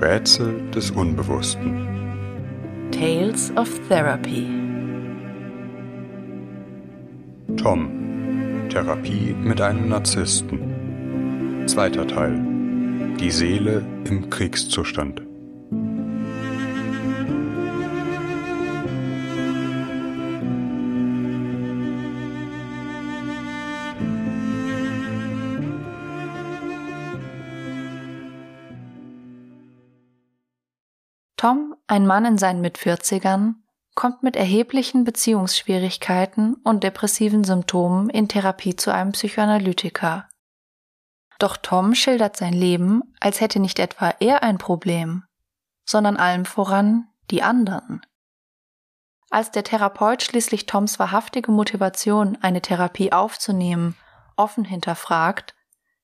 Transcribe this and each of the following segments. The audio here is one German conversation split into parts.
Rätsel des Unbewussten. Tales of Therapy. Tom. Therapie mit einem Narzissten. Zweiter Teil. Die Seele im Kriegszustand. Ein Mann in seinen Mitvierzigern, kommt mit erheblichen Beziehungsschwierigkeiten und depressiven Symptomen in Therapie zu einem Psychoanalytiker. Doch Tom schildert sein Leben, als hätte nicht etwa er ein Problem, sondern allem voran die anderen. Als der Therapeut schließlich Toms wahrhaftige Motivation, eine Therapie aufzunehmen, offen hinterfragt,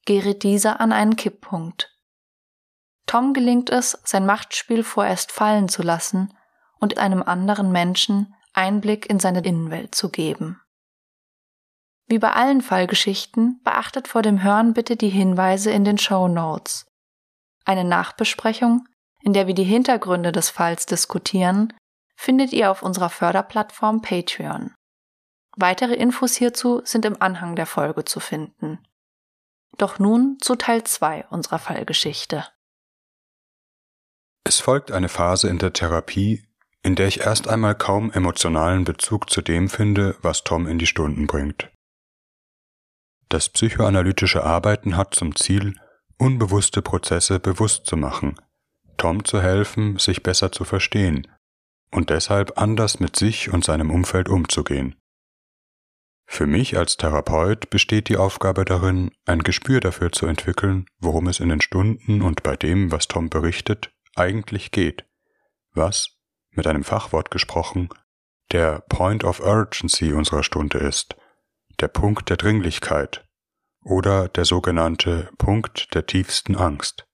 gerät dieser an einen Kipppunkt. Tom gelingt es, sein Machtspiel vorerst fallen zu lassen und einem anderen Menschen Einblick in seine Innenwelt zu geben. Wie bei allen Fallgeschichten beachtet vor dem Hören bitte die Hinweise in den Show Notes. Eine Nachbesprechung, in der wir die Hintergründe des Falls diskutieren, findet ihr auf unserer Förderplattform Patreon. Weitere Infos hierzu sind im Anhang der Folge zu finden. Doch nun zu Teil 2 unserer Fallgeschichte. Es folgt eine Phase in der Therapie, in der ich erst einmal kaum emotionalen Bezug zu dem finde, was Tom in die Stunden bringt. Das psychoanalytische Arbeiten hat zum Ziel, unbewusste Prozesse bewusst zu machen, Tom zu helfen, sich besser zu verstehen und deshalb anders mit sich und seinem Umfeld umzugehen. Für mich als Therapeut besteht die Aufgabe darin, ein Gespür dafür zu entwickeln, worum es in den Stunden und bei dem, was Tom berichtet, eigentlich geht, was, mit einem Fachwort gesprochen, der Point of Urgency unserer Stunde ist, der Punkt der Dringlichkeit oder der sogenannte Punkt der tiefsten Angst.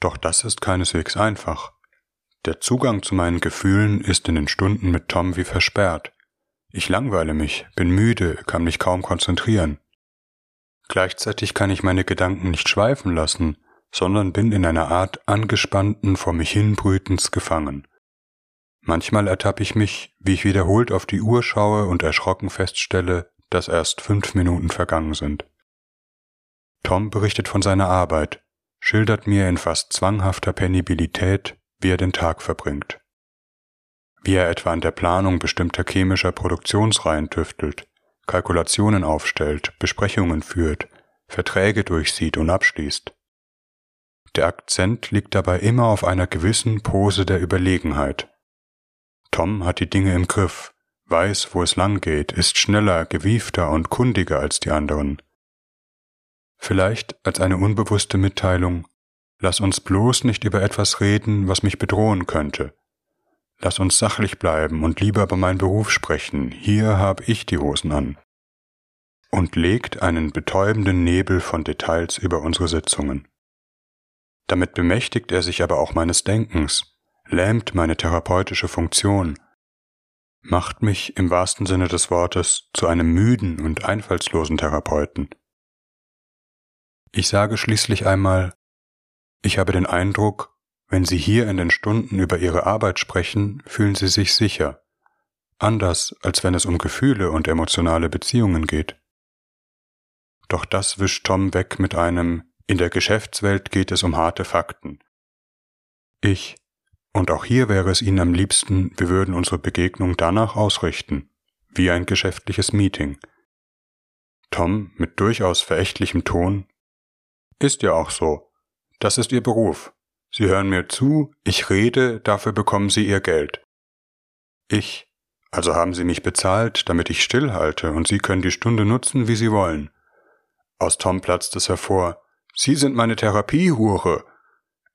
Doch das ist keineswegs einfach. Der Zugang zu meinen Gefühlen ist in den Stunden mit Tom wie versperrt. Ich langweile mich, bin müde, kann mich kaum konzentrieren. Gleichzeitig kann ich meine Gedanken nicht schweifen lassen, sondern bin in einer Art angespannten, vor mich hinbrütens gefangen. Manchmal ertappe ich mich, wie ich wiederholt auf die Uhr schaue und erschrocken feststelle, dass erst fünf Minuten vergangen sind. Tom berichtet von seiner Arbeit, schildert mir in fast zwanghafter Penibilität, wie er den Tag verbringt. Wie er etwa an der Planung bestimmter chemischer Produktionsreihen tüftelt, Kalkulationen aufstellt, Besprechungen führt, Verträge durchsieht und abschließt. Der Akzent liegt dabei immer auf einer gewissen Pose der Überlegenheit. Tom hat die Dinge im Griff, weiß, wo es lang geht, ist schneller, gewiefter und kundiger als die anderen. Vielleicht als eine unbewusste Mitteilung, lass uns bloß nicht über etwas reden, was mich bedrohen könnte. Lass uns sachlich bleiben und lieber über meinen Beruf sprechen, hier hab ich die Hosen an. Und legt einen betäubenden Nebel von Details über unsere Sitzungen. Damit bemächtigt er sich aber auch meines Denkens, lähmt meine therapeutische Funktion, macht mich im wahrsten Sinne des Wortes zu einem müden und einfallslosen Therapeuten. Ich sage schließlich einmal, ich habe den Eindruck, wenn Sie hier in den Stunden über Ihre Arbeit sprechen, fühlen Sie sich sicher, anders als wenn es um Gefühle und emotionale Beziehungen geht. Doch das wischt Tom weg mit einem in der Geschäftswelt geht es um harte Fakten. Ich, und auch hier wäre es Ihnen am liebsten, wir würden unsere Begegnung danach ausrichten, wie ein geschäftliches Meeting. Tom mit durchaus verächtlichem Ton. Ist ja auch so. Das ist Ihr Beruf. Sie hören mir zu, ich rede, dafür bekommen Sie Ihr Geld. Ich, also haben Sie mich bezahlt, damit ich stillhalte, und Sie können die Stunde nutzen, wie Sie wollen. Aus Tom platzt es hervor. Sie sind meine Therapiehure.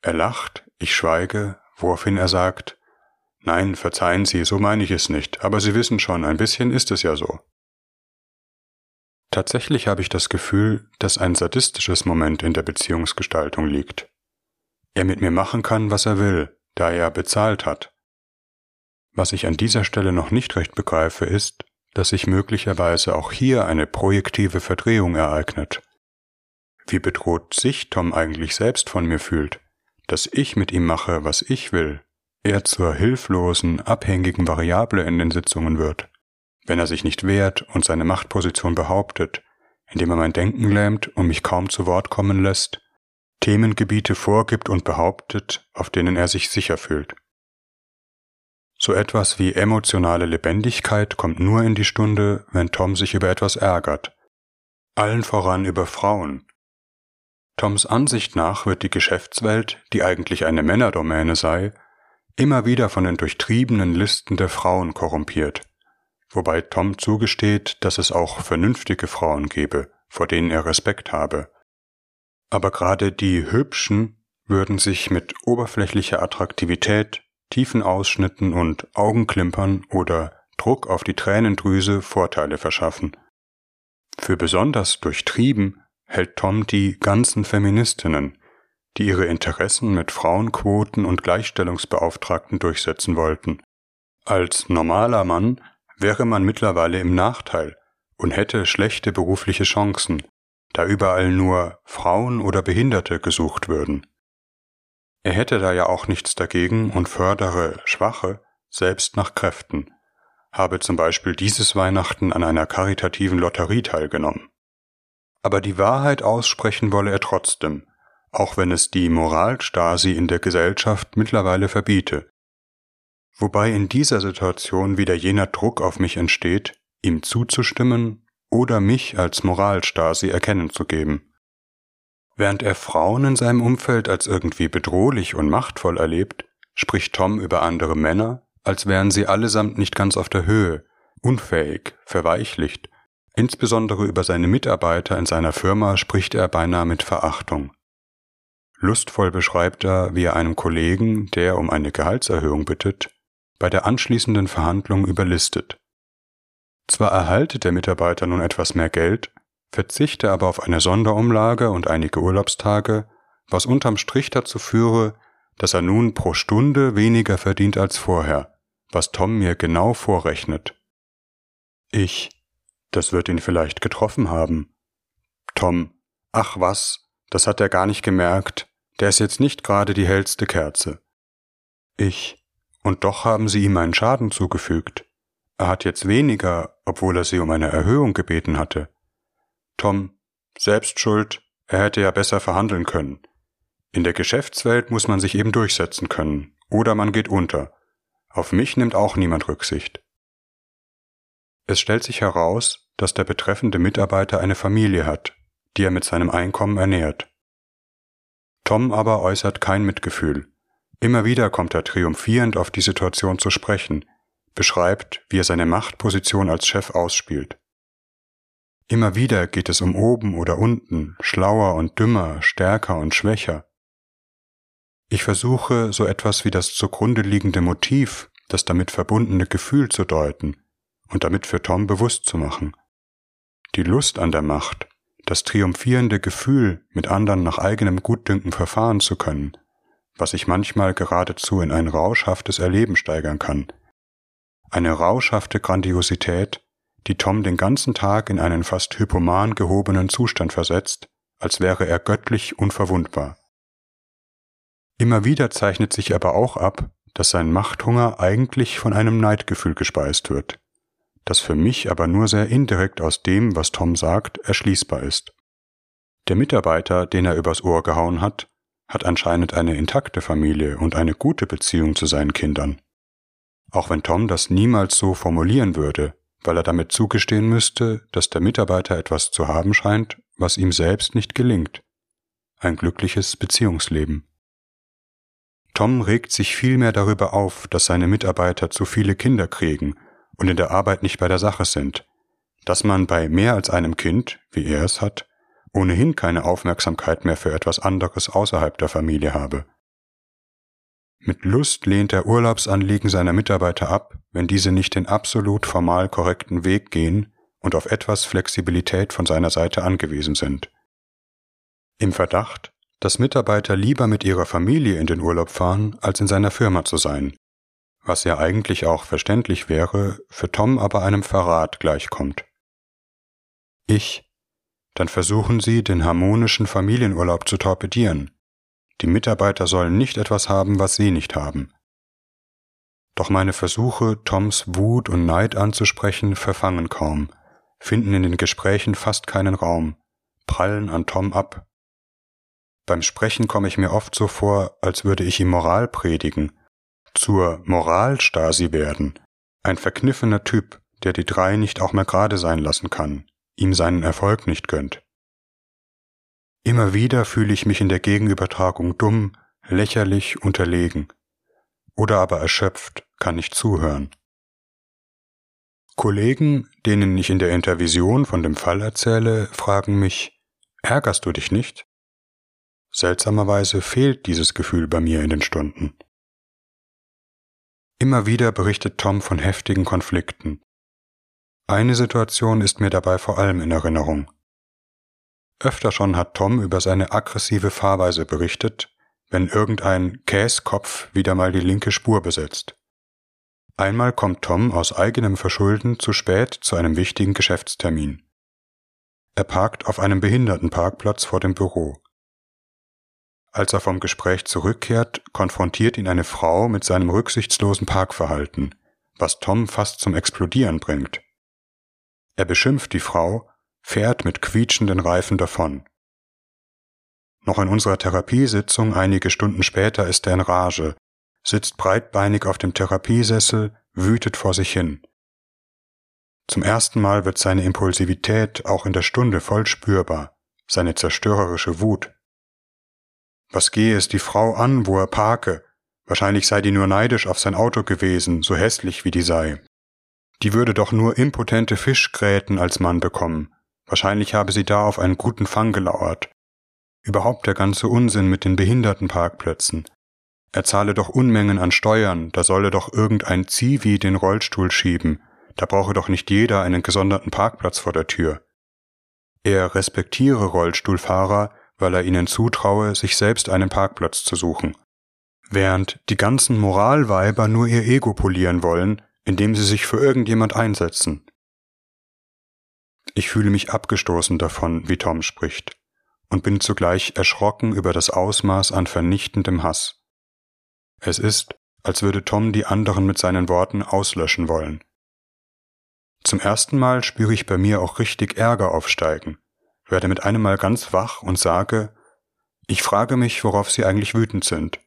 Er lacht, ich schweige, woraufhin er sagt, Nein, verzeihen Sie, so meine ich es nicht, aber Sie wissen schon, ein bisschen ist es ja so. Tatsächlich habe ich das Gefühl, dass ein sadistisches Moment in der Beziehungsgestaltung liegt. Er mit mir machen kann, was er will, da er bezahlt hat. Was ich an dieser Stelle noch nicht recht begreife, ist, dass sich möglicherweise auch hier eine projektive Verdrehung ereignet, wie bedroht sich Tom eigentlich selbst von mir fühlt, dass ich mit ihm mache, was ich will, er zur hilflosen, abhängigen Variable in den Sitzungen wird, wenn er sich nicht wehrt und seine Machtposition behauptet, indem er mein Denken lähmt und mich kaum zu Wort kommen lässt, Themengebiete vorgibt und behauptet, auf denen er sich sicher fühlt. So etwas wie emotionale Lebendigkeit kommt nur in die Stunde, wenn Tom sich über etwas ärgert. Allen voran über Frauen. Toms Ansicht nach wird die Geschäftswelt, die eigentlich eine Männerdomäne sei, immer wieder von den durchtriebenen Listen der Frauen korrumpiert, wobei Tom zugesteht, dass es auch vernünftige Frauen gebe, vor denen er Respekt habe. Aber gerade die hübschen würden sich mit oberflächlicher Attraktivität tiefen Ausschnitten und Augenklimpern oder Druck auf die Tränendrüse Vorteile verschaffen. Für besonders durchtrieben hält Tom die ganzen Feministinnen, die ihre Interessen mit Frauenquoten und Gleichstellungsbeauftragten durchsetzen wollten. Als normaler Mann wäre man mittlerweile im Nachteil und hätte schlechte berufliche Chancen, da überall nur Frauen oder Behinderte gesucht würden. Er hätte da ja auch nichts dagegen und fördere Schwache selbst nach Kräften, habe zum Beispiel dieses Weihnachten an einer karitativen Lotterie teilgenommen. Aber die Wahrheit aussprechen wolle er trotzdem, auch wenn es die Moralstasi in der Gesellschaft mittlerweile verbiete. Wobei in dieser Situation wieder jener Druck auf mich entsteht, ihm zuzustimmen oder mich als Moralstasi erkennen zu geben. Während er Frauen in seinem Umfeld als irgendwie bedrohlich und machtvoll erlebt, spricht Tom über andere Männer, als wären sie allesamt nicht ganz auf der Höhe, unfähig, verweichlicht. Insbesondere über seine Mitarbeiter in seiner Firma spricht er beinahe mit Verachtung. Lustvoll beschreibt er, wie er einem Kollegen, der um eine Gehaltserhöhung bittet, bei der anschließenden Verhandlung überlistet. Zwar erhalte der Mitarbeiter nun etwas mehr Geld, verzichte aber auf eine Sonderumlage und einige Urlaubstage, was unterm Strich dazu führe, dass er nun pro Stunde weniger verdient als vorher, was Tom mir genau vorrechnet. Ich, das wird ihn vielleicht getroffen haben. Tom, ach was, das hat er gar nicht gemerkt, der ist jetzt nicht gerade die hellste Kerze. Ich, und doch haben Sie ihm einen Schaden zugefügt. Er hat jetzt weniger, obwohl er Sie um eine Erhöhung gebeten hatte. Tom, selbst schuld, er hätte ja besser verhandeln können. In der Geschäftswelt muss man sich eben durchsetzen können, oder man geht unter. Auf mich nimmt auch niemand Rücksicht. Es stellt sich heraus, dass der betreffende Mitarbeiter eine Familie hat, die er mit seinem Einkommen ernährt. Tom aber äußert kein Mitgefühl. Immer wieder kommt er triumphierend auf die Situation zu sprechen, beschreibt, wie er seine Machtposition als Chef ausspielt. Immer wieder geht es um oben oder unten, schlauer und dümmer, stärker und schwächer. Ich versuche, so etwas wie das zugrunde liegende Motiv, das damit verbundene Gefühl zu deuten und damit für Tom bewusst zu machen. Die Lust an der Macht, das triumphierende Gefühl, mit anderen nach eigenem Gutdünken verfahren zu können, was sich manchmal geradezu in ein rauschhaftes Erleben steigern kann. Eine rauschhafte Grandiosität, die Tom den ganzen Tag in einen fast hypoman gehobenen Zustand versetzt, als wäre er göttlich unverwundbar. Immer wieder zeichnet sich aber auch ab, dass sein Machthunger eigentlich von einem Neidgefühl gespeist wird, das für mich aber nur sehr indirekt aus dem, was Tom sagt, erschließbar ist. Der Mitarbeiter, den er übers Ohr gehauen hat, hat anscheinend eine intakte Familie und eine gute Beziehung zu seinen Kindern. Auch wenn Tom das niemals so formulieren würde, weil er damit zugestehen müsste, dass der Mitarbeiter etwas zu haben scheint, was ihm selbst nicht gelingt. Ein glückliches Beziehungsleben. Tom regt sich vielmehr darüber auf, dass seine Mitarbeiter zu viele Kinder kriegen und in der Arbeit nicht bei der Sache sind, dass man bei mehr als einem Kind, wie er es hat, ohnehin keine Aufmerksamkeit mehr für etwas anderes außerhalb der Familie habe. Mit Lust lehnt er Urlaubsanliegen seiner Mitarbeiter ab, wenn diese nicht den absolut formal korrekten Weg gehen und auf etwas Flexibilität von seiner Seite angewiesen sind. Im Verdacht, dass Mitarbeiter lieber mit ihrer Familie in den Urlaub fahren, als in seiner Firma zu sein, was ja eigentlich auch verständlich wäre, für Tom aber einem Verrat gleichkommt. Ich, dann versuchen Sie, den harmonischen Familienurlaub zu torpedieren, die Mitarbeiter sollen nicht etwas haben, was sie nicht haben. Doch meine Versuche, Toms Wut und Neid anzusprechen, verfangen kaum, finden in den Gesprächen fast keinen Raum, prallen an Tom ab. Beim Sprechen komme ich mir oft so vor, als würde ich ihm Moral predigen, zur Moralstasi werden, ein verkniffener Typ, der die drei nicht auch mehr gerade sein lassen kann, ihm seinen Erfolg nicht gönnt. Immer wieder fühle ich mich in der Gegenübertragung dumm, lächerlich, unterlegen oder aber erschöpft, kann nicht zuhören. Kollegen, denen ich in der Intervision von dem Fall erzähle, fragen mich, ärgerst du dich nicht? Seltsamerweise fehlt dieses Gefühl bei mir in den Stunden. Immer wieder berichtet Tom von heftigen Konflikten. Eine Situation ist mir dabei vor allem in Erinnerung. Öfter schon hat Tom über seine aggressive Fahrweise berichtet, wenn irgendein Käskopf wieder mal die linke Spur besetzt. Einmal kommt Tom aus eigenem Verschulden zu spät zu einem wichtigen Geschäftstermin. Er parkt auf einem Behindertenparkplatz vor dem Büro. Als er vom Gespräch zurückkehrt, konfrontiert ihn eine Frau mit seinem rücksichtslosen Parkverhalten, was Tom fast zum Explodieren bringt. Er beschimpft die Frau, fährt mit quietschenden Reifen davon. Noch in unserer Therapiesitzung einige Stunden später ist er in Rage, sitzt breitbeinig auf dem Therapiesessel, wütet vor sich hin. Zum ersten Mal wird seine Impulsivität auch in der Stunde voll spürbar, seine zerstörerische Wut. Was gehe es die Frau an, wo er parke? Wahrscheinlich sei die nur neidisch auf sein Auto gewesen, so hässlich wie die sei. Die würde doch nur impotente Fischgräten als Mann bekommen. Wahrscheinlich habe sie da auf einen guten Fang gelauert. Überhaupt der ganze Unsinn mit den Behindertenparkplätzen. Er zahle doch Unmengen an Steuern, da solle doch irgendein Zivi den Rollstuhl schieben, da brauche doch nicht jeder einen gesonderten Parkplatz vor der Tür. Er respektiere Rollstuhlfahrer, weil er ihnen zutraue, sich selbst einen Parkplatz zu suchen. Während die ganzen Moralweiber nur ihr Ego polieren wollen, indem sie sich für irgendjemand einsetzen. Ich fühle mich abgestoßen davon, wie Tom spricht und bin zugleich erschrocken über das Ausmaß an vernichtendem Hass. Es ist, als würde Tom die anderen mit seinen Worten auslöschen wollen. Zum ersten Mal spüre ich bei mir auch richtig Ärger aufsteigen, werde mit einem Mal ganz wach und sage, ich frage mich, worauf Sie eigentlich wütend sind.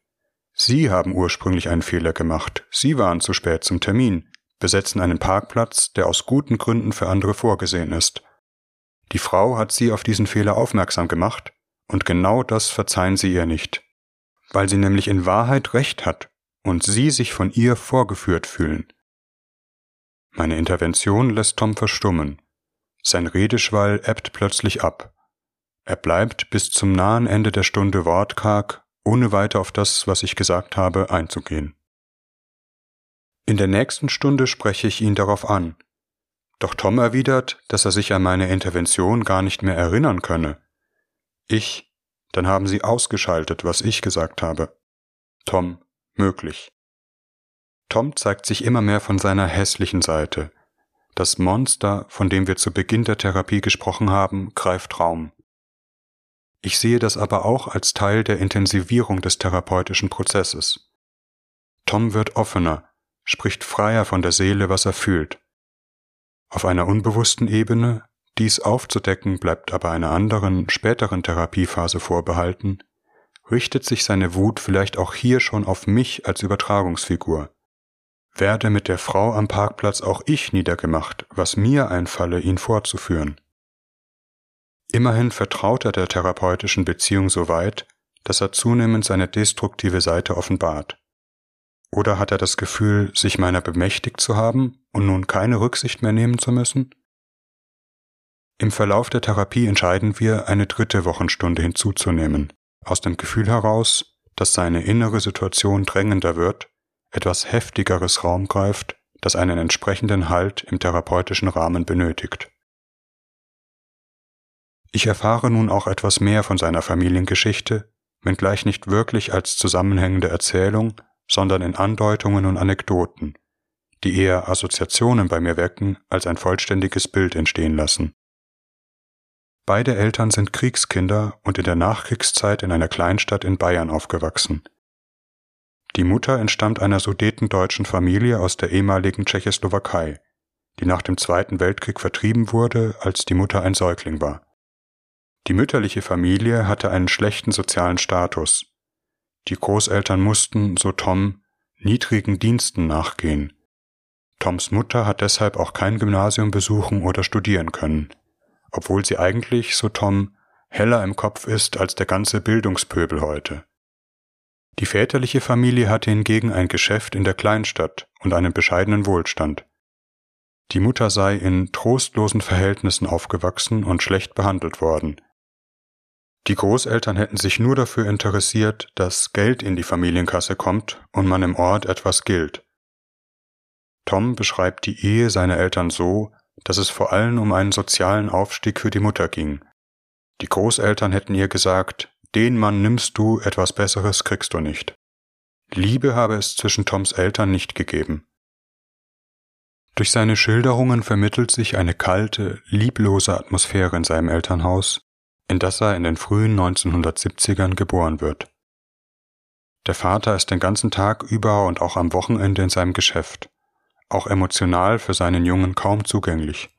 Sie haben ursprünglich einen Fehler gemacht, Sie waren zu spät zum Termin, besetzen einen Parkplatz, der aus guten Gründen für andere vorgesehen ist. Die Frau hat sie auf diesen Fehler aufmerksam gemacht, und genau das verzeihen sie ihr nicht, weil sie nämlich in Wahrheit recht hat und sie sich von ihr vorgeführt fühlen. Meine Intervention lässt Tom verstummen. Sein Redeschwall ebbt plötzlich ab. Er bleibt bis zum nahen Ende der Stunde wortkarg, ohne weiter auf das, was ich gesagt habe, einzugehen. In der nächsten Stunde spreche ich ihn darauf an, doch Tom erwidert, dass er sich an meine Intervention gar nicht mehr erinnern könne. Ich, dann haben Sie ausgeschaltet, was ich gesagt habe. Tom, möglich. Tom zeigt sich immer mehr von seiner hässlichen Seite. Das Monster, von dem wir zu Beginn der Therapie gesprochen haben, greift Raum. Ich sehe das aber auch als Teil der Intensivierung des therapeutischen Prozesses. Tom wird offener, spricht freier von der Seele, was er fühlt. Auf einer unbewussten Ebene, dies aufzudecken bleibt aber einer anderen, späteren Therapiephase vorbehalten, richtet sich seine Wut vielleicht auch hier schon auf mich als Übertragungsfigur. Werde mit der Frau am Parkplatz auch ich niedergemacht, was mir einfalle, ihn vorzuführen. Immerhin vertraut er der therapeutischen Beziehung so weit, dass er zunehmend seine destruktive Seite offenbart. Oder hat er das Gefühl, sich meiner bemächtigt zu haben und nun keine Rücksicht mehr nehmen zu müssen? Im Verlauf der Therapie entscheiden wir, eine dritte Wochenstunde hinzuzunehmen, aus dem Gefühl heraus, dass seine innere Situation drängender wird, etwas heftigeres Raum greift, das einen entsprechenden Halt im therapeutischen Rahmen benötigt. Ich erfahre nun auch etwas mehr von seiner Familiengeschichte, wenngleich nicht wirklich als zusammenhängende Erzählung, sondern in Andeutungen und Anekdoten, die eher Assoziationen bei mir wecken, als ein vollständiges Bild entstehen lassen. Beide Eltern sind Kriegskinder und in der Nachkriegszeit in einer Kleinstadt in Bayern aufgewachsen. Die Mutter entstammt einer sudetendeutschen Familie aus der ehemaligen Tschechoslowakei, die nach dem Zweiten Weltkrieg vertrieben wurde, als die Mutter ein Säugling war. Die mütterliche Familie hatte einen schlechten sozialen Status. Die Großeltern mussten, so Tom, niedrigen Diensten nachgehen. Toms Mutter hat deshalb auch kein Gymnasium besuchen oder studieren können obwohl sie eigentlich, so Tom, heller im Kopf ist als der ganze Bildungspöbel heute. Die väterliche Familie hatte hingegen ein Geschäft in der Kleinstadt und einen bescheidenen Wohlstand. Die Mutter sei in trostlosen Verhältnissen aufgewachsen und schlecht behandelt worden. Die Großeltern hätten sich nur dafür interessiert, dass Geld in die Familienkasse kommt und man im Ort etwas gilt. Tom beschreibt die Ehe seiner Eltern so, dass es vor allem um einen sozialen Aufstieg für die Mutter ging. Die Großeltern hätten ihr gesagt, den Mann nimmst du, etwas Besseres kriegst du nicht. Liebe habe es zwischen Toms Eltern nicht gegeben. Durch seine Schilderungen vermittelt sich eine kalte, lieblose Atmosphäre in seinem Elternhaus, in das er in den frühen 1970ern geboren wird. Der Vater ist den ganzen Tag über und auch am Wochenende in seinem Geschäft auch emotional für seinen Jungen kaum zugänglich.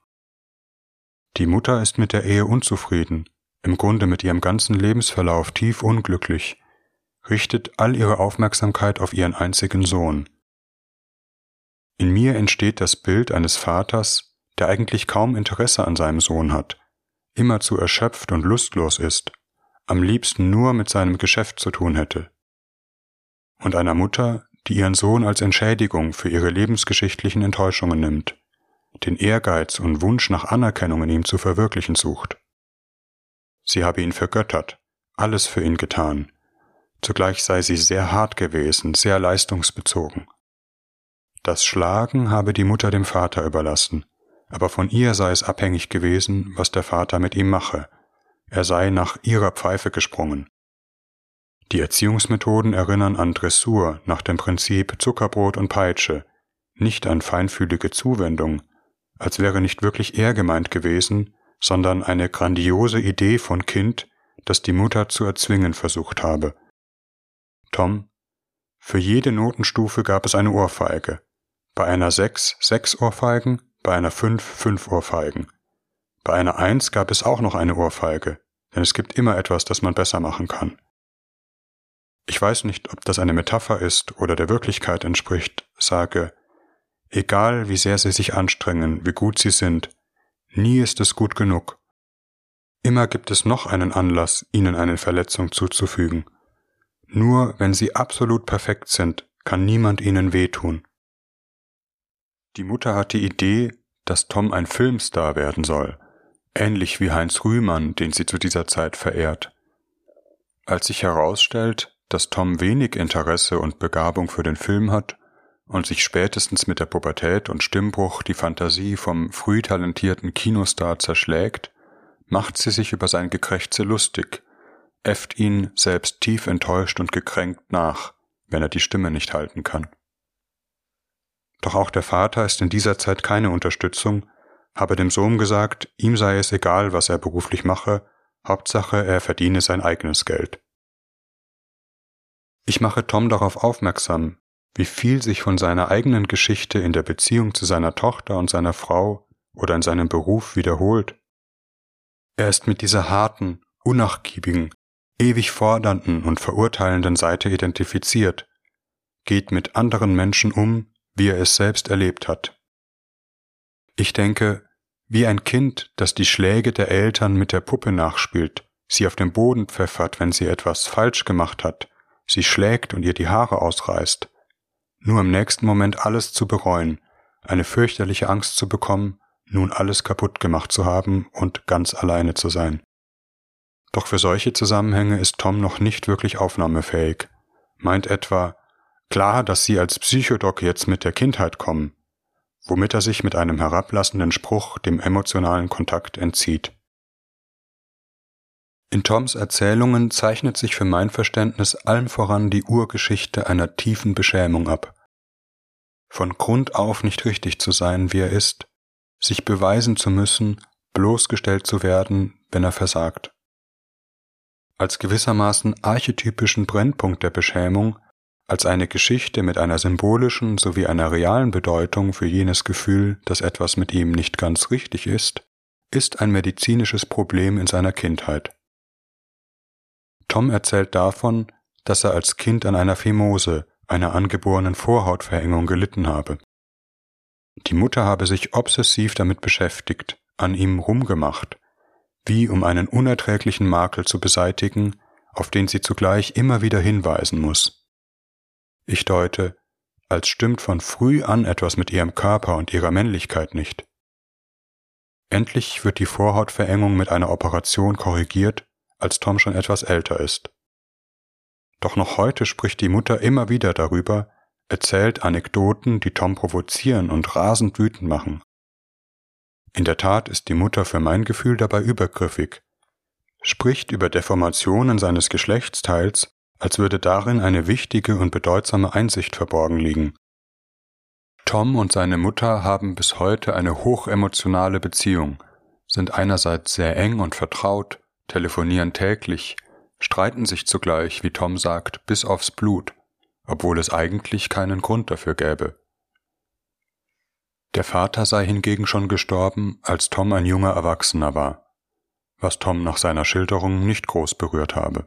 Die Mutter ist mit der Ehe unzufrieden, im Grunde mit ihrem ganzen Lebensverlauf tief unglücklich, richtet all ihre Aufmerksamkeit auf ihren einzigen Sohn. In mir entsteht das Bild eines Vaters, der eigentlich kaum Interesse an seinem Sohn hat, immerzu erschöpft und lustlos ist, am liebsten nur mit seinem Geschäft zu tun hätte. Und einer Mutter, die ihren Sohn als Entschädigung für ihre lebensgeschichtlichen Enttäuschungen nimmt, den Ehrgeiz und Wunsch nach Anerkennung in ihm zu verwirklichen sucht. Sie habe ihn vergöttert, alles für ihn getan, zugleich sei sie sehr hart gewesen, sehr leistungsbezogen. Das Schlagen habe die Mutter dem Vater überlassen, aber von ihr sei es abhängig gewesen, was der Vater mit ihm mache, er sei nach ihrer Pfeife gesprungen, die Erziehungsmethoden erinnern an Dressur nach dem Prinzip Zuckerbrot und Peitsche, nicht an feinfühlige Zuwendung, als wäre nicht wirklich er gemeint gewesen, sondern eine grandiose Idee von Kind, das die Mutter zu erzwingen versucht habe. Tom, für jede Notenstufe gab es eine Ohrfeige. Bei einer Sechs sechs Ohrfeigen, bei einer Fünf fünf Ohrfeigen. Bei einer Eins gab es auch noch eine Ohrfeige, denn es gibt immer etwas, das man besser machen kann. Ich weiß nicht, ob das eine Metapher ist oder der Wirklichkeit entspricht, sage, egal wie sehr Sie sich anstrengen, wie gut Sie sind, nie ist es gut genug. Immer gibt es noch einen Anlass, Ihnen eine Verletzung zuzufügen. Nur wenn Sie absolut perfekt sind, kann niemand Ihnen wehtun. Die Mutter hat die Idee, dass Tom ein Filmstar werden soll, ähnlich wie Heinz Rühmann, den sie zu dieser Zeit verehrt. Als sich herausstellt, dass Tom wenig Interesse und Begabung für den Film hat und sich spätestens mit der Pubertät und Stimmbruch die Fantasie vom früh talentierten Kinostar zerschlägt, macht sie sich über sein Gekrächze lustig, äfft ihn selbst tief enttäuscht und gekränkt nach, wenn er die Stimme nicht halten kann. Doch auch der Vater ist in dieser Zeit keine Unterstützung, habe dem Sohn gesagt, ihm sei es egal, was er beruflich mache, Hauptsache er verdiene sein eigenes Geld. Ich mache Tom darauf aufmerksam, wie viel sich von seiner eigenen Geschichte in der Beziehung zu seiner Tochter und seiner Frau oder in seinem Beruf wiederholt. Er ist mit dieser harten, unnachgiebigen, ewig fordernden und verurteilenden Seite identifiziert, geht mit anderen Menschen um, wie er es selbst erlebt hat. Ich denke, wie ein Kind, das die Schläge der Eltern mit der Puppe nachspielt, sie auf den Boden pfeffert, wenn sie etwas falsch gemacht hat, sie schlägt und ihr die Haare ausreißt, nur im nächsten Moment alles zu bereuen, eine fürchterliche Angst zu bekommen, nun alles kaputt gemacht zu haben und ganz alleine zu sein. Doch für solche Zusammenhänge ist Tom noch nicht wirklich aufnahmefähig, meint etwa, klar, dass Sie als Psychodoc jetzt mit der Kindheit kommen, womit er sich mit einem herablassenden Spruch dem emotionalen Kontakt entzieht. In Toms Erzählungen zeichnet sich für mein Verständnis allem voran die Urgeschichte einer tiefen Beschämung ab. Von Grund auf nicht richtig zu sein, wie er ist, sich beweisen zu müssen, bloßgestellt zu werden, wenn er versagt. Als gewissermaßen archetypischen Brennpunkt der Beschämung, als eine Geschichte mit einer symbolischen sowie einer realen Bedeutung für jenes Gefühl, dass etwas mit ihm nicht ganz richtig ist, ist ein medizinisches Problem in seiner Kindheit. Tom erzählt davon, dass er als Kind an einer Phimose, einer angeborenen Vorhautverengung gelitten habe. Die Mutter habe sich obsessiv damit beschäftigt, an ihm rumgemacht, wie um einen unerträglichen Makel zu beseitigen, auf den sie zugleich immer wieder hinweisen muss. Ich deute, als stimmt von früh an etwas mit ihrem Körper und ihrer Männlichkeit nicht. Endlich wird die Vorhautverengung mit einer Operation korrigiert, als Tom schon etwas älter ist. Doch noch heute spricht die Mutter immer wieder darüber, erzählt Anekdoten, die Tom provozieren und rasend wütend machen. In der Tat ist die Mutter für mein Gefühl dabei übergriffig, spricht über Deformationen seines Geschlechtsteils, als würde darin eine wichtige und bedeutsame Einsicht verborgen liegen. Tom und seine Mutter haben bis heute eine hochemotionale Beziehung, sind einerseits sehr eng und vertraut, telefonieren täglich, streiten sich zugleich, wie Tom sagt, bis aufs Blut, obwohl es eigentlich keinen Grund dafür gäbe. Der Vater sei hingegen schon gestorben, als Tom ein junger Erwachsener war, was Tom nach seiner Schilderung nicht groß berührt habe.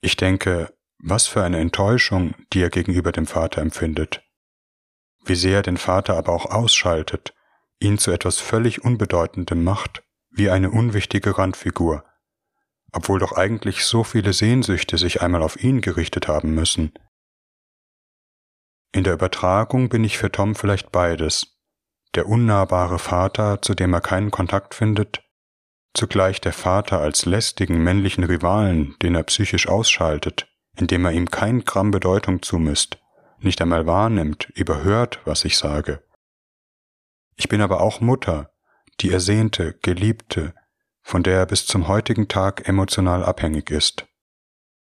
Ich denke, was für eine Enttäuschung, die er gegenüber dem Vater empfindet. Wie sehr er den Vater aber auch ausschaltet, ihn zu etwas völlig Unbedeutendem macht, wie eine unwichtige Randfigur, obwohl doch eigentlich so viele Sehnsüchte sich einmal auf ihn gerichtet haben müssen. In der Übertragung bin ich für Tom vielleicht beides, der unnahbare Vater, zu dem er keinen Kontakt findet, zugleich der Vater als lästigen männlichen Rivalen, den er psychisch ausschaltet, indem er ihm kein Gramm Bedeutung zumisst, nicht einmal wahrnimmt, überhört, was ich sage. Ich bin aber auch Mutter, die ersehnte, geliebte, von der er bis zum heutigen Tag emotional abhängig ist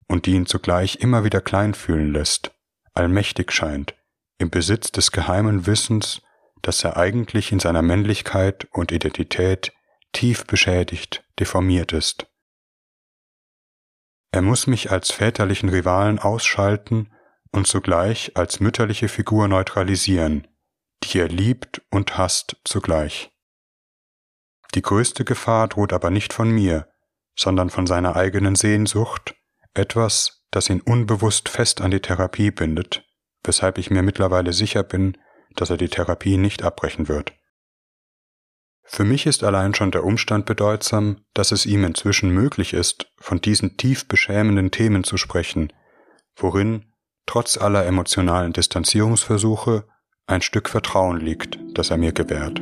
und die ihn zugleich immer wieder klein fühlen lässt, allmächtig scheint, im Besitz des geheimen Wissens, dass er eigentlich in seiner Männlichkeit und Identität tief beschädigt, deformiert ist. Er muss mich als väterlichen Rivalen ausschalten und zugleich als mütterliche Figur neutralisieren, die er liebt und hasst zugleich. Die größte Gefahr droht aber nicht von mir, sondern von seiner eigenen Sehnsucht, etwas, das ihn unbewusst fest an die Therapie bindet, weshalb ich mir mittlerweile sicher bin, dass er die Therapie nicht abbrechen wird. Für mich ist allein schon der Umstand bedeutsam, dass es ihm inzwischen möglich ist, von diesen tief beschämenden Themen zu sprechen, worin, trotz aller emotionalen Distanzierungsversuche, ein Stück Vertrauen liegt, das er mir gewährt.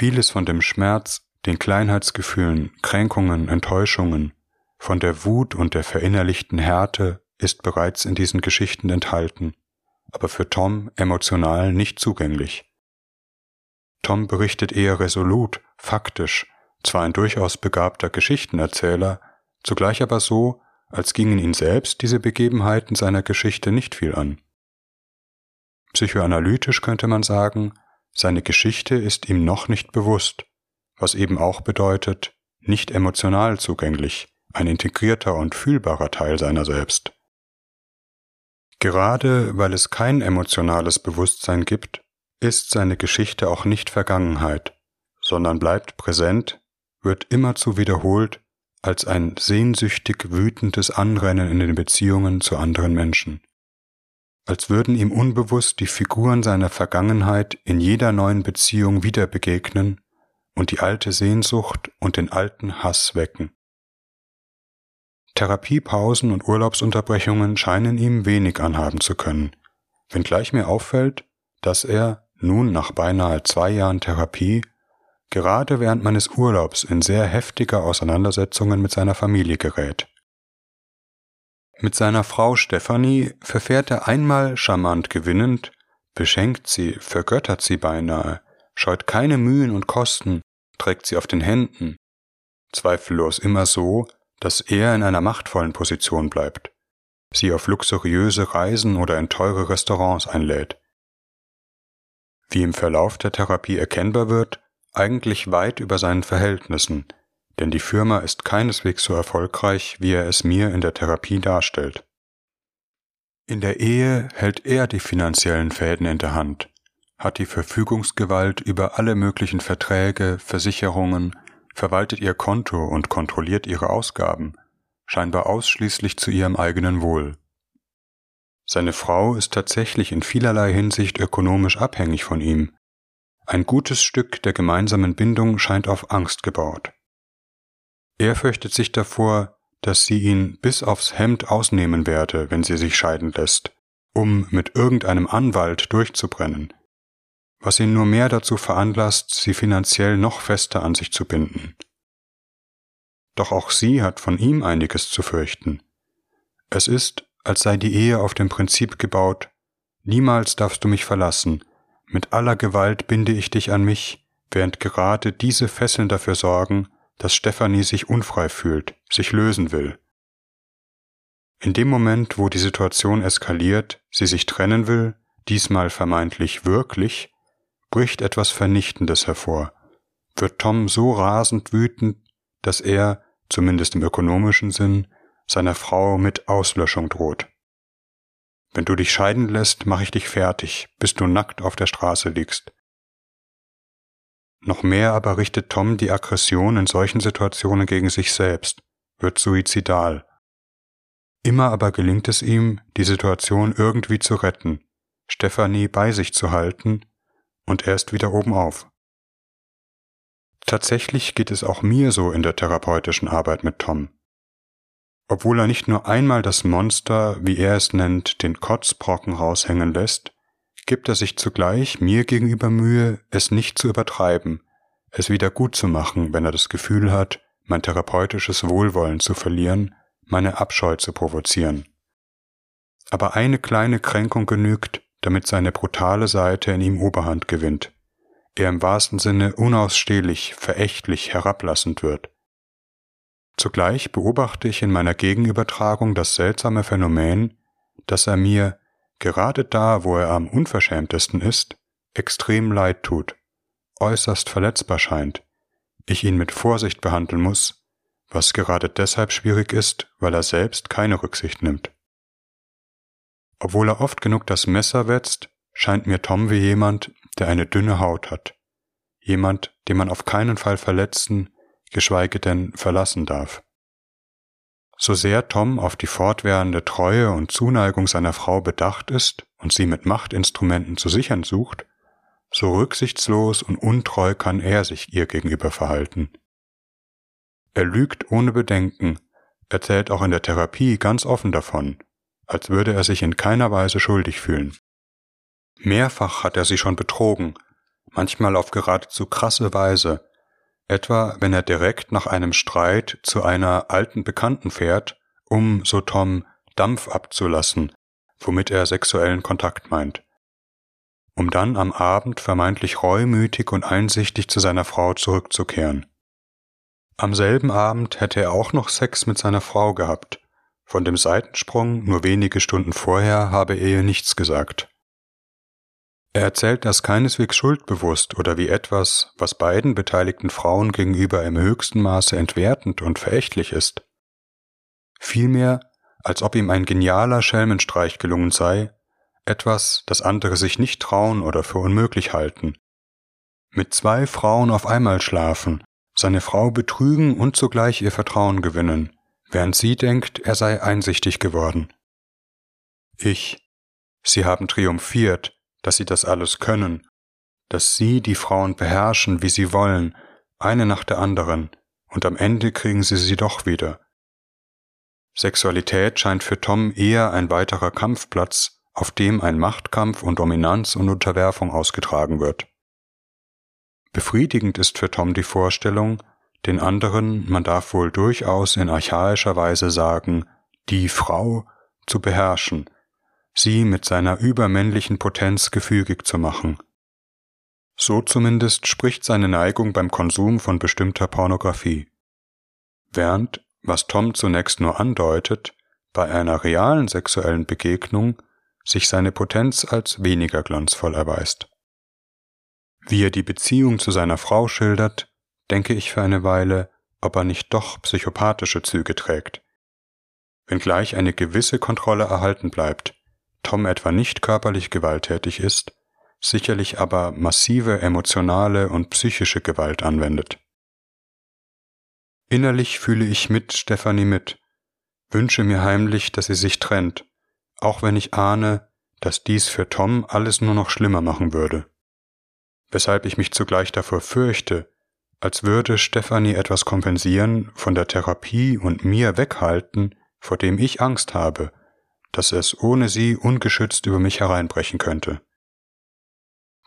Vieles von dem Schmerz, den Kleinheitsgefühlen, Kränkungen, Enttäuschungen, von der Wut und der verinnerlichten Härte ist bereits in diesen Geschichten enthalten, aber für Tom emotional nicht zugänglich. Tom berichtet eher resolut, faktisch, zwar ein durchaus begabter Geschichtenerzähler, zugleich aber so, als gingen ihn selbst diese Begebenheiten seiner Geschichte nicht viel an. Psychoanalytisch könnte man sagen, seine Geschichte ist ihm noch nicht bewusst, was eben auch bedeutet, nicht emotional zugänglich, ein integrierter und fühlbarer Teil seiner selbst. Gerade weil es kein emotionales Bewusstsein gibt, ist seine Geschichte auch nicht Vergangenheit, sondern bleibt präsent, wird immerzu wiederholt als ein sehnsüchtig wütendes Anrennen in den Beziehungen zu anderen Menschen. Als würden ihm unbewusst die Figuren seiner Vergangenheit in jeder neuen Beziehung wieder begegnen und die alte Sehnsucht und den alten Hass wecken. Therapiepausen und Urlaubsunterbrechungen scheinen ihm wenig anhaben zu können, wenngleich mir auffällt, dass er, nun nach beinahe zwei Jahren Therapie, gerade während meines Urlaubs in sehr heftige Auseinandersetzungen mit seiner Familie gerät. Mit seiner Frau Stephanie verfährt er einmal charmant gewinnend, beschenkt sie, vergöttert sie beinahe, scheut keine Mühen und Kosten, trägt sie auf den Händen, zweifellos immer so, dass er in einer machtvollen Position bleibt, sie auf luxuriöse Reisen oder in teure Restaurants einlädt. Wie im Verlauf der Therapie erkennbar wird, eigentlich weit über seinen Verhältnissen, denn die Firma ist keineswegs so erfolgreich, wie er es mir in der Therapie darstellt. In der Ehe hält er die finanziellen Fäden in der Hand, hat die Verfügungsgewalt über alle möglichen Verträge, Versicherungen, verwaltet ihr Konto und kontrolliert ihre Ausgaben, scheinbar ausschließlich zu ihrem eigenen Wohl. Seine Frau ist tatsächlich in vielerlei Hinsicht ökonomisch abhängig von ihm, ein gutes Stück der gemeinsamen Bindung scheint auf Angst gebaut. Er fürchtet sich davor, dass sie ihn bis aufs Hemd ausnehmen werde, wenn sie sich scheiden lässt, um mit irgendeinem Anwalt durchzubrennen, was ihn nur mehr dazu veranlasst, sie finanziell noch fester an sich zu binden. Doch auch sie hat von ihm einiges zu fürchten. Es ist, als sei die Ehe auf dem Prinzip gebaut, niemals darfst du mich verlassen, mit aller Gewalt binde ich dich an mich, während gerade diese Fesseln dafür sorgen, dass Stephanie sich unfrei fühlt, sich lösen will. In dem Moment, wo die Situation eskaliert, sie sich trennen will, diesmal vermeintlich wirklich, bricht etwas Vernichtendes hervor, wird Tom so rasend wütend, dass er, zumindest im ökonomischen Sinn, seiner Frau mit Auslöschung droht. Wenn du dich scheiden lässt, mache ich dich fertig, bis du nackt auf der Straße liegst. Noch mehr aber richtet Tom die Aggression in solchen Situationen gegen sich selbst, wird suizidal. Immer aber gelingt es ihm, die Situation irgendwie zu retten, Stephanie bei sich zu halten, und er ist wieder oben auf. Tatsächlich geht es auch mir so in der therapeutischen Arbeit mit Tom. Obwohl er nicht nur einmal das Monster, wie er es nennt, den Kotzbrocken raushängen lässt, gibt er sich zugleich mir gegenüber Mühe, es nicht zu übertreiben, es wieder gut zu machen, wenn er das Gefühl hat, mein therapeutisches Wohlwollen zu verlieren, meine Abscheu zu provozieren. Aber eine kleine Kränkung genügt, damit seine brutale Seite in ihm Oberhand gewinnt, er im wahrsten Sinne unausstehlich, verächtlich herablassend wird. Zugleich beobachte ich in meiner Gegenübertragung das seltsame Phänomen, dass er mir, gerade da, wo er am unverschämtesten ist, extrem leid tut, äußerst verletzbar scheint, ich ihn mit Vorsicht behandeln muss, was gerade deshalb schwierig ist, weil er selbst keine Rücksicht nimmt. Obwohl er oft genug das Messer wetzt, scheint mir Tom wie jemand, der eine dünne Haut hat, jemand, den man auf keinen Fall verletzen, geschweige denn verlassen darf. So sehr Tom auf die fortwährende Treue und Zuneigung seiner Frau bedacht ist und sie mit Machtinstrumenten zu sichern sucht, so rücksichtslos und untreu kann er sich ihr gegenüber verhalten. Er lügt ohne Bedenken, erzählt auch in der Therapie ganz offen davon, als würde er sich in keiner Weise schuldig fühlen. Mehrfach hat er sie schon betrogen, manchmal auf geradezu krasse Weise, etwa wenn er direkt nach einem Streit zu einer alten Bekannten fährt, um, so Tom, Dampf abzulassen, womit er sexuellen Kontakt meint, um dann am Abend vermeintlich reumütig und einsichtig zu seiner Frau zurückzukehren. Am selben Abend hätte er auch noch Sex mit seiner Frau gehabt, von dem Seitensprung nur wenige Stunden vorher habe er ihr nichts gesagt. Er erzählt das keineswegs schuldbewusst oder wie etwas, was beiden beteiligten Frauen gegenüber im höchsten Maße entwertend und verächtlich ist. Vielmehr, als ob ihm ein genialer Schelmenstreich gelungen sei, etwas, das andere sich nicht trauen oder für unmöglich halten. Mit zwei Frauen auf einmal schlafen, seine Frau betrügen und zugleich ihr Vertrauen gewinnen, während sie denkt, er sei einsichtig geworden. Ich, sie haben triumphiert, dass sie das alles können, dass sie die Frauen beherrschen, wie sie wollen, eine nach der anderen, und am Ende kriegen sie sie doch wieder. Sexualität scheint für Tom eher ein weiterer Kampfplatz, auf dem ein Machtkampf und Dominanz und Unterwerfung ausgetragen wird. Befriedigend ist für Tom die Vorstellung, den anderen, man darf wohl durchaus in archaischer Weise sagen, die Frau zu beherrschen, sie mit seiner übermännlichen Potenz gefügig zu machen. So zumindest spricht seine Neigung beim Konsum von bestimmter Pornografie. Während, was Tom zunächst nur andeutet, bei einer realen sexuellen Begegnung sich seine Potenz als weniger glanzvoll erweist. Wie er die Beziehung zu seiner Frau schildert, denke ich für eine Weile, ob er nicht doch psychopathische Züge trägt. Wenngleich eine gewisse Kontrolle erhalten bleibt, Tom etwa nicht körperlich gewalttätig ist, sicherlich aber massive emotionale und psychische Gewalt anwendet. Innerlich fühle ich mit Stephanie mit, wünsche mir heimlich, dass sie sich trennt, auch wenn ich ahne, dass dies für Tom alles nur noch schlimmer machen würde. Weshalb ich mich zugleich davor fürchte, als würde Stephanie etwas kompensieren, von der Therapie und mir weghalten, vor dem ich Angst habe, dass es ohne sie ungeschützt über mich hereinbrechen könnte.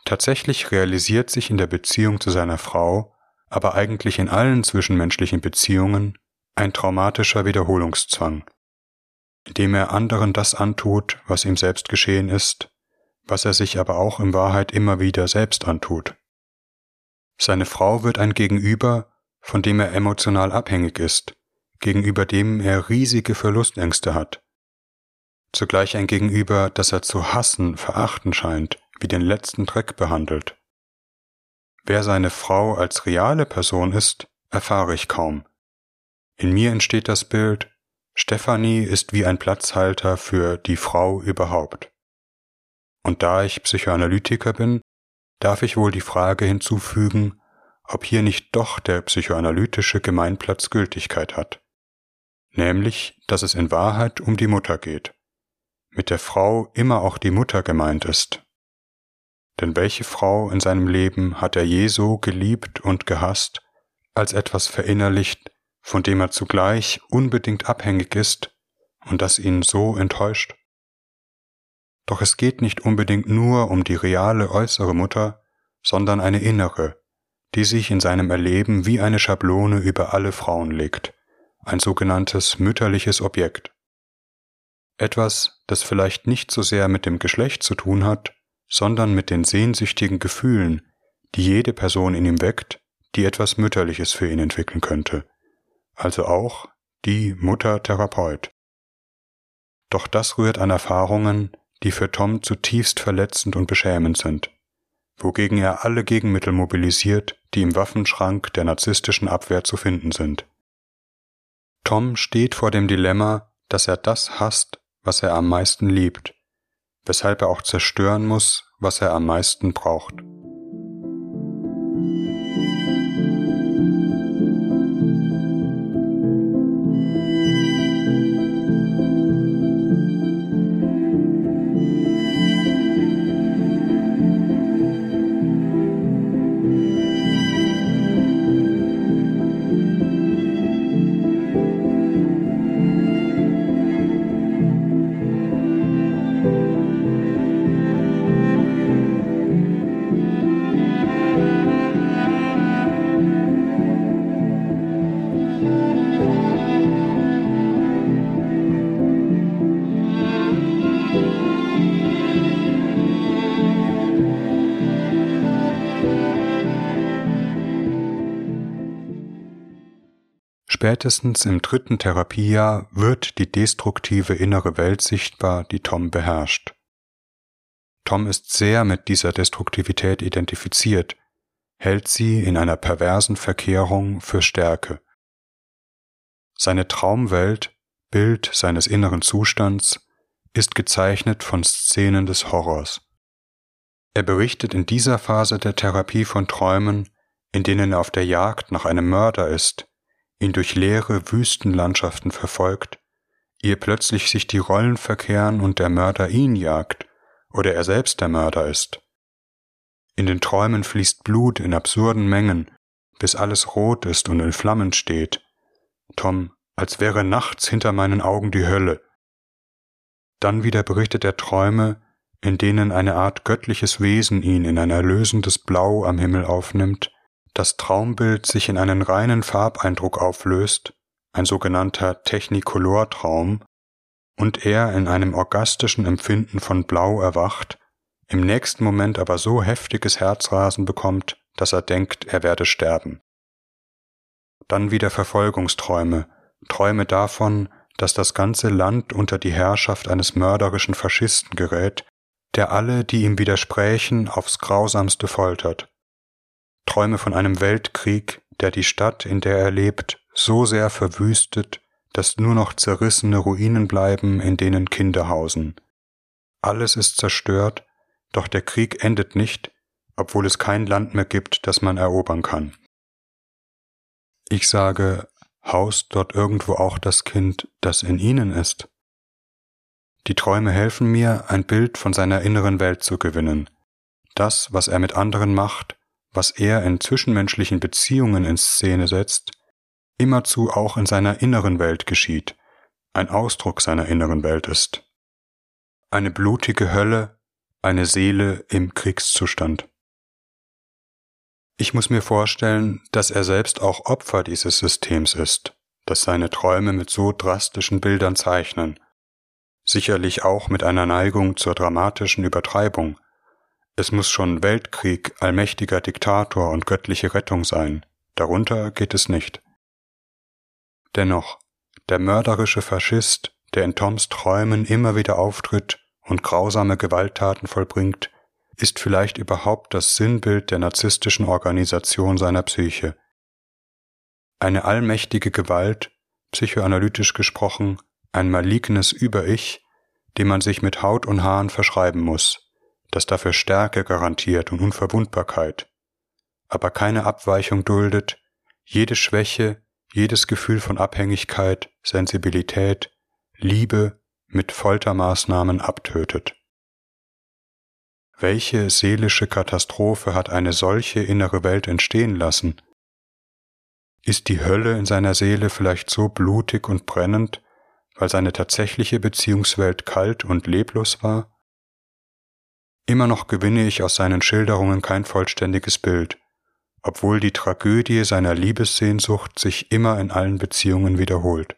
Tatsächlich realisiert sich in der Beziehung zu seiner Frau, aber eigentlich in allen zwischenmenschlichen Beziehungen, ein traumatischer Wiederholungszwang, indem er anderen das antut, was ihm selbst geschehen ist, was er sich aber auch in Wahrheit immer wieder selbst antut. Seine Frau wird ein Gegenüber, von dem er emotional abhängig ist, gegenüber dem er riesige Verlustängste hat. Zugleich ein Gegenüber, das er zu hassen, verachten scheint, wie den letzten Dreck behandelt. Wer seine Frau als reale Person ist, erfahre ich kaum. In mir entsteht das Bild, Stephanie ist wie ein Platzhalter für die Frau überhaupt. Und da ich Psychoanalytiker bin, darf ich wohl die Frage hinzufügen, ob hier nicht doch der psychoanalytische Gemeinplatz Gültigkeit hat. Nämlich, dass es in Wahrheit um die Mutter geht. Mit der Frau immer auch die Mutter gemeint ist. Denn welche Frau in seinem Leben hat er je so geliebt und gehasst, als etwas verinnerlicht, von dem er zugleich unbedingt abhängig ist und das ihn so enttäuscht? Doch es geht nicht unbedingt nur um die reale äußere Mutter, sondern eine innere, die sich in seinem Erleben wie eine Schablone über alle Frauen legt, ein sogenanntes mütterliches Objekt. Etwas, das vielleicht nicht so sehr mit dem Geschlecht zu tun hat, sondern mit den sehnsüchtigen Gefühlen, die jede Person in ihm weckt, die etwas Mütterliches für ihn entwickeln könnte, also auch die Mutter-Therapeut. Doch das rührt an Erfahrungen, die für Tom zutiefst verletzend und beschämend sind, wogegen er alle Gegenmittel mobilisiert, die im Waffenschrank der narzisstischen Abwehr zu finden sind. Tom steht vor dem Dilemma, dass er das hasst, was er am meisten liebt, weshalb er auch zerstören muss, was er am meisten braucht. Spätestens im dritten Therapiejahr wird die destruktive innere Welt sichtbar, die Tom beherrscht. Tom ist sehr mit dieser Destruktivität identifiziert, hält sie in einer perversen Verkehrung für Stärke. Seine Traumwelt Bild seines inneren Zustands ist gezeichnet von Szenen des Horrors. Er berichtet in dieser Phase der Therapie von Träumen, in denen er auf der Jagd nach einem Mörder ist, ihn durch leere Wüstenlandschaften verfolgt, ihr plötzlich sich die Rollen verkehren und der Mörder ihn jagt oder er selbst der Mörder ist. In den Träumen fließt Blut in absurden Mengen, bis alles rot ist und in Flammen steht. Tom, als wäre nachts hinter meinen Augen die Hölle. Dann wieder berichtet er Träume, in denen eine Art göttliches Wesen ihn in ein erlösendes Blau am Himmel aufnimmt, das Traumbild sich in einen reinen Farbeindruck auflöst, ein sogenannter Technicolor-Traum, und er in einem orgastischen Empfinden von Blau erwacht, im nächsten Moment aber so heftiges Herzrasen bekommt, dass er denkt, er werde sterben. Dann wieder Verfolgungsträume, Träume davon, dass das ganze Land unter die Herrschaft eines mörderischen Faschisten gerät, der alle, die ihm widersprächen, aufs grausamste foltert. Träume von einem Weltkrieg, der die Stadt, in der er lebt, so sehr verwüstet, dass nur noch zerrissene Ruinen bleiben, in denen Kinder hausen. Alles ist zerstört, doch der Krieg endet nicht, obwohl es kein Land mehr gibt, das man erobern kann. Ich sage, haust dort irgendwo auch das Kind, das in ihnen ist? Die Träume helfen mir, ein Bild von seiner inneren Welt zu gewinnen. Das, was er mit anderen macht, was er in zwischenmenschlichen Beziehungen in Szene setzt, immerzu auch in seiner inneren Welt geschieht, ein Ausdruck seiner inneren Welt ist. Eine blutige Hölle, eine Seele im Kriegszustand. Ich muss mir vorstellen, dass er selbst auch Opfer dieses Systems ist, das seine Träume mit so drastischen Bildern zeichnen, sicherlich auch mit einer Neigung zur dramatischen Übertreibung. Es muss schon Weltkrieg, allmächtiger Diktator und göttliche Rettung sein, darunter geht es nicht. Dennoch, der mörderische Faschist, der in Toms Träumen immer wieder auftritt und grausame Gewalttaten vollbringt, ist vielleicht überhaupt das Sinnbild der narzisstischen Organisation seiner Psyche. Eine allmächtige Gewalt, psychoanalytisch gesprochen, ein malignes Über-Ich, dem man sich mit Haut und Haaren verschreiben muss, das dafür Stärke garantiert und Unverwundbarkeit, aber keine Abweichung duldet, jede Schwäche, jedes Gefühl von Abhängigkeit, Sensibilität, Liebe mit Foltermaßnahmen abtötet. Welche seelische Katastrophe hat eine solche innere Welt entstehen lassen? Ist die Hölle in seiner Seele vielleicht so blutig und brennend, weil seine tatsächliche Beziehungswelt kalt und leblos war? Immer noch gewinne ich aus seinen Schilderungen kein vollständiges Bild, obwohl die Tragödie seiner Liebessehnsucht sich immer in allen Beziehungen wiederholt.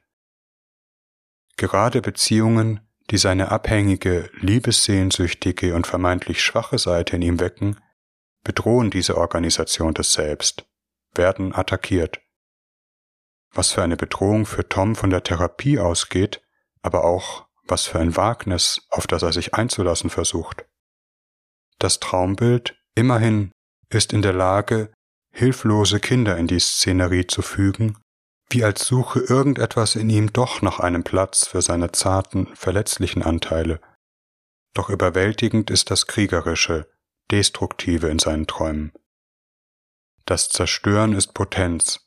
Gerade Beziehungen, die seine abhängige, liebessehnsüchtige und vermeintlich schwache Seite in ihm wecken, bedrohen diese Organisation des Selbst, werden attackiert. Was für eine Bedrohung für Tom von der Therapie ausgeht, aber auch was für ein Wagnis, auf das er sich einzulassen versucht. Das Traumbild, immerhin, ist in der Lage, hilflose Kinder in die Szenerie zu fügen, wie als suche irgendetwas in ihm doch nach einem Platz für seine zarten, verletzlichen Anteile. Doch überwältigend ist das Kriegerische, Destruktive in seinen Träumen. Das Zerstören ist Potenz,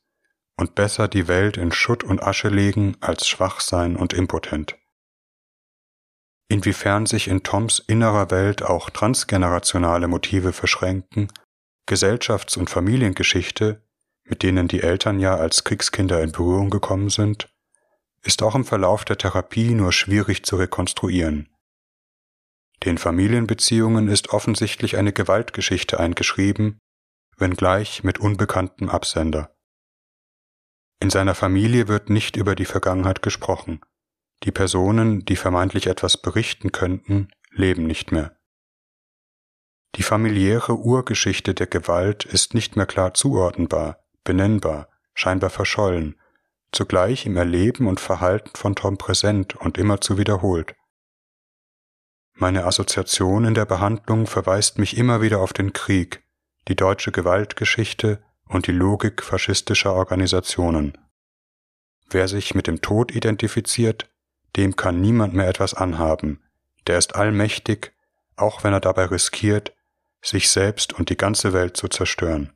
und besser die Welt in Schutt und Asche legen als schwach sein und impotent. Inwiefern sich in Toms innerer Welt auch transgenerationale Motive verschränken, Gesellschafts- und Familiengeschichte, mit denen die Eltern ja als Kriegskinder in Berührung gekommen sind, ist auch im Verlauf der Therapie nur schwierig zu rekonstruieren. Den Familienbeziehungen ist offensichtlich eine Gewaltgeschichte eingeschrieben, wenngleich mit unbekanntem Absender. In seiner Familie wird nicht über die Vergangenheit gesprochen. Die Personen, die vermeintlich etwas berichten könnten, leben nicht mehr. Die familiäre Urgeschichte der Gewalt ist nicht mehr klar zuordnenbar, benennbar, scheinbar verschollen, zugleich im Erleben und Verhalten von Tom präsent und immerzu wiederholt. Meine Assoziation in der Behandlung verweist mich immer wieder auf den Krieg, die deutsche Gewaltgeschichte und die Logik faschistischer Organisationen. Wer sich mit dem Tod identifiziert, dem kann niemand mehr etwas anhaben, der ist allmächtig, auch wenn er dabei riskiert, sich selbst und die ganze Welt zu zerstören.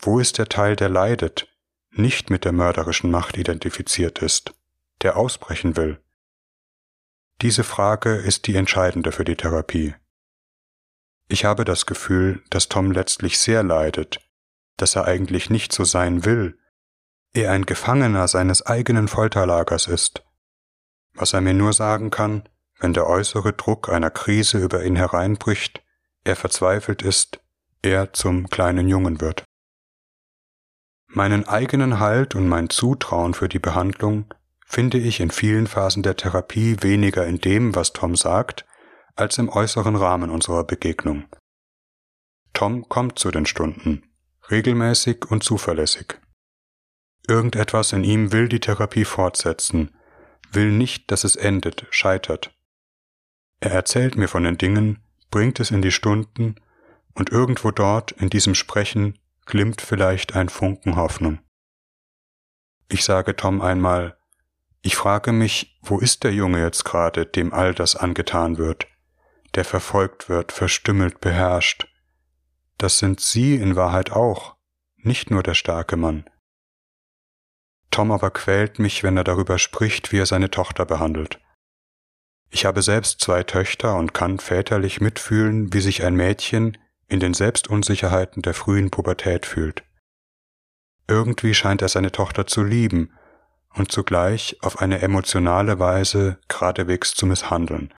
Wo ist der Teil, der leidet, nicht mit der mörderischen Macht identifiziert ist, der ausbrechen will? Diese Frage ist die entscheidende für die Therapie. Ich habe das Gefühl, dass Tom letztlich sehr leidet, dass er eigentlich nicht so sein will, er ein Gefangener seines eigenen Folterlagers ist, was er mir nur sagen kann, wenn der äußere Druck einer Krise über ihn hereinbricht, er verzweifelt ist, er zum kleinen Jungen wird. Meinen eigenen Halt und mein Zutrauen für die Behandlung finde ich in vielen Phasen der Therapie weniger in dem, was Tom sagt, als im äußeren Rahmen unserer Begegnung. Tom kommt zu den Stunden, regelmäßig und zuverlässig. Irgendetwas in ihm will die Therapie fortsetzen, will nicht, dass es endet, scheitert. Er erzählt mir von den Dingen, bringt es in die Stunden, und irgendwo dort in diesem Sprechen glimmt vielleicht ein Funken Hoffnung. Ich sage Tom einmal, ich frage mich, wo ist der Junge jetzt gerade, dem all das angetan wird, der verfolgt wird, verstümmelt, beherrscht. Das sind Sie in Wahrheit auch, nicht nur der starke Mann. Tom aber quält mich, wenn er darüber spricht, wie er seine Tochter behandelt. Ich habe selbst zwei Töchter und kann väterlich mitfühlen, wie sich ein Mädchen in den Selbstunsicherheiten der frühen Pubertät fühlt. Irgendwie scheint er seine Tochter zu lieben und zugleich auf eine emotionale Weise geradewegs zu misshandeln,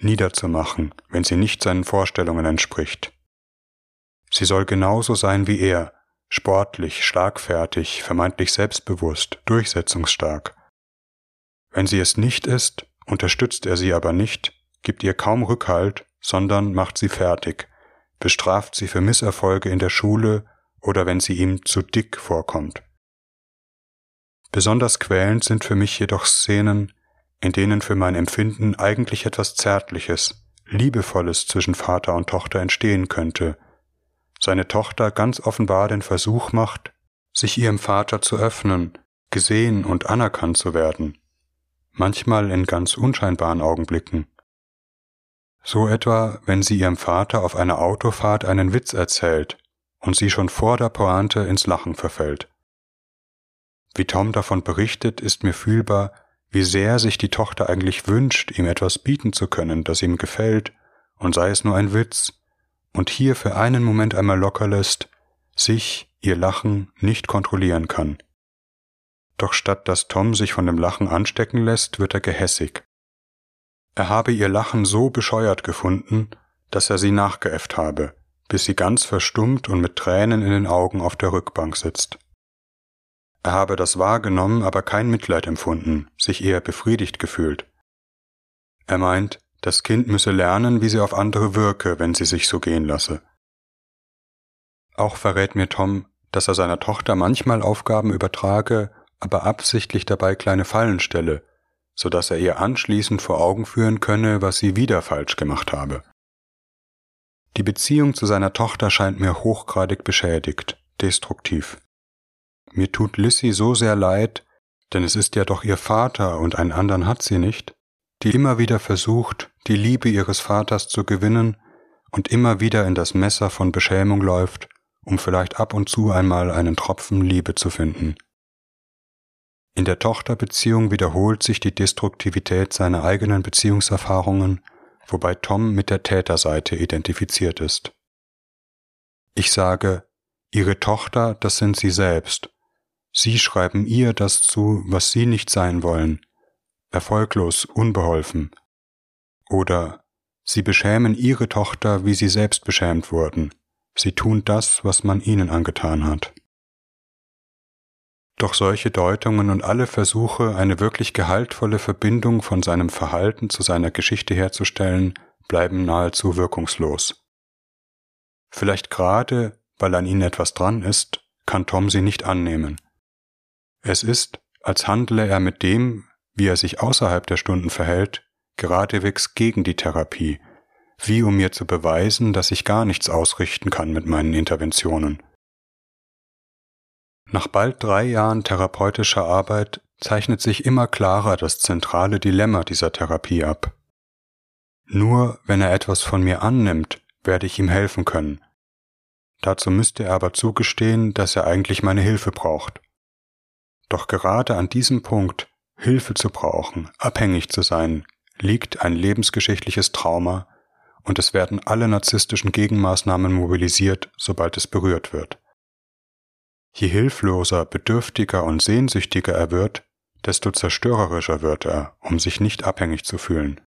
niederzumachen, wenn sie nicht seinen Vorstellungen entspricht. Sie soll genauso sein wie er, sportlich, schlagfertig, vermeintlich selbstbewusst, durchsetzungsstark. Wenn sie es nicht ist, unterstützt er sie aber nicht, gibt ihr kaum Rückhalt, sondern macht sie fertig, bestraft sie für Misserfolge in der Schule oder wenn sie ihm zu dick vorkommt. Besonders quälend sind für mich jedoch Szenen, in denen für mein Empfinden eigentlich etwas Zärtliches, Liebevolles zwischen Vater und Tochter entstehen könnte, seine Tochter ganz offenbar den Versuch macht, sich ihrem Vater zu öffnen, gesehen und anerkannt zu werden, manchmal in ganz unscheinbaren Augenblicken. So etwa, wenn sie ihrem Vater auf einer Autofahrt einen Witz erzählt und sie schon vor der Pointe ins Lachen verfällt. Wie Tom davon berichtet, ist mir fühlbar, wie sehr sich die Tochter eigentlich wünscht, ihm etwas bieten zu können, das ihm gefällt, und sei es nur ein Witz, und hier für einen Moment einmal locker lässt, sich, ihr Lachen, nicht kontrollieren kann. Doch statt dass Tom sich von dem Lachen anstecken lässt, wird er gehässig. Er habe ihr Lachen so bescheuert gefunden, dass er sie nachgeäfft habe, bis sie ganz verstummt und mit Tränen in den Augen auf der Rückbank sitzt. Er habe das wahrgenommen, aber kein Mitleid empfunden, sich eher befriedigt gefühlt. Er meint, das Kind müsse lernen, wie sie auf andere wirke, wenn sie sich so gehen lasse. Auch verrät mir Tom, dass er seiner Tochter manchmal Aufgaben übertrage, aber absichtlich dabei kleine Fallen stelle, so dass er ihr anschließend vor Augen führen könne, was sie wieder falsch gemacht habe. Die Beziehung zu seiner Tochter scheint mir hochgradig beschädigt, destruktiv. Mir tut Lissy so sehr leid, denn es ist ja doch ihr Vater und einen anderen hat sie nicht, die immer wieder versucht, die Liebe ihres Vaters zu gewinnen und immer wieder in das Messer von Beschämung läuft, um vielleicht ab und zu einmal einen Tropfen Liebe zu finden. In der Tochterbeziehung wiederholt sich die Destruktivität seiner eigenen Beziehungserfahrungen, wobei Tom mit der Täterseite identifiziert ist. Ich sage, Ihre Tochter, das sind Sie selbst. Sie schreiben ihr das zu, was Sie nicht sein wollen. Erfolglos, unbeholfen. Oder Sie beschämen Ihre Tochter, wie Sie selbst beschämt wurden. Sie tun das, was man Ihnen angetan hat. Doch solche Deutungen und alle Versuche, eine wirklich gehaltvolle Verbindung von seinem Verhalten zu seiner Geschichte herzustellen, bleiben nahezu wirkungslos. Vielleicht gerade, weil an ihnen etwas dran ist, kann Tom sie nicht annehmen. Es ist, als handle er mit dem, wie er sich außerhalb der Stunden verhält, geradewegs gegen die Therapie, wie um mir zu beweisen, dass ich gar nichts ausrichten kann mit meinen Interventionen. Nach bald drei Jahren therapeutischer Arbeit zeichnet sich immer klarer das zentrale Dilemma dieser Therapie ab. Nur wenn er etwas von mir annimmt, werde ich ihm helfen können. Dazu müsste er aber zugestehen, dass er eigentlich meine Hilfe braucht. Doch gerade an diesem Punkt, Hilfe zu brauchen, abhängig zu sein, liegt ein lebensgeschichtliches Trauma und es werden alle narzisstischen Gegenmaßnahmen mobilisiert, sobald es berührt wird. Je hilfloser, bedürftiger und sehnsüchtiger er wird, desto zerstörerischer wird er, um sich nicht abhängig zu fühlen.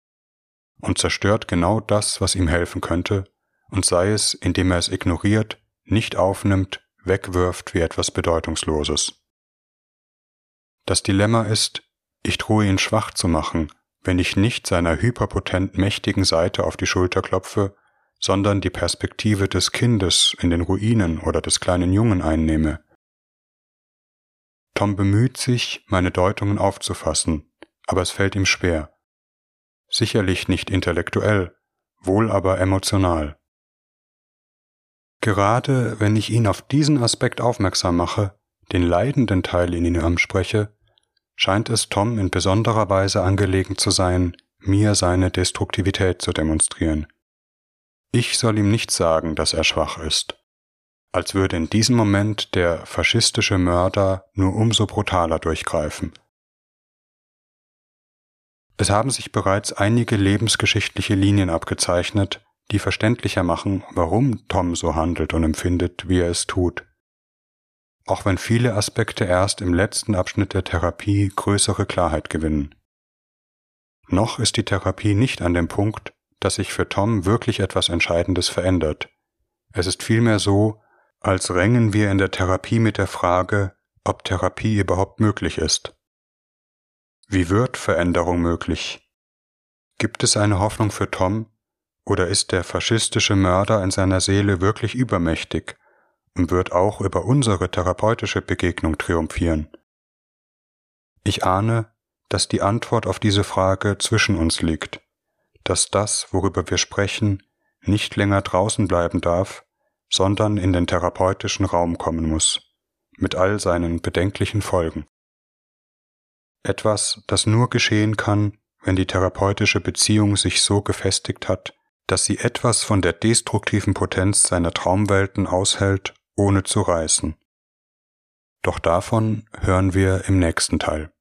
Und zerstört genau das, was ihm helfen könnte, und sei es, indem er es ignoriert, nicht aufnimmt, wegwirft wie etwas Bedeutungsloses. Das Dilemma ist, ich drohe ihn schwach zu machen, wenn ich nicht seiner hyperpotent mächtigen Seite auf die Schulter klopfe, sondern die Perspektive des Kindes in den Ruinen oder des kleinen Jungen einnehme. Tom bemüht sich, meine Deutungen aufzufassen, aber es fällt ihm schwer. Sicherlich nicht intellektuell, wohl aber emotional. Gerade wenn ich ihn auf diesen Aspekt aufmerksam mache, den leidenden Teil in ihm anspreche, scheint es Tom in besonderer Weise angelegen zu sein, mir seine Destruktivität zu demonstrieren. Ich soll ihm nicht sagen, dass er schwach ist, als würde in diesem Moment der faschistische Mörder nur umso brutaler durchgreifen. Es haben sich bereits einige lebensgeschichtliche Linien abgezeichnet, die verständlicher machen, warum Tom so handelt und empfindet, wie er es tut auch wenn viele Aspekte erst im letzten Abschnitt der Therapie größere Klarheit gewinnen. Noch ist die Therapie nicht an dem Punkt, dass sich für Tom wirklich etwas Entscheidendes verändert. Es ist vielmehr so, als rängen wir in der Therapie mit der Frage, ob Therapie überhaupt möglich ist. Wie wird Veränderung möglich? Gibt es eine Hoffnung für Tom, oder ist der faschistische Mörder in seiner Seele wirklich übermächtig wird auch über unsere therapeutische Begegnung triumphieren. Ich ahne, dass die Antwort auf diese Frage zwischen uns liegt, dass das, worüber wir sprechen, nicht länger draußen bleiben darf, sondern in den therapeutischen Raum kommen muss, mit all seinen bedenklichen Folgen. Etwas, das nur geschehen kann, wenn die therapeutische Beziehung sich so gefestigt hat, dass sie etwas von der destruktiven Potenz seiner Traumwelten aushält ohne zu reißen. Doch davon hören wir im nächsten Teil.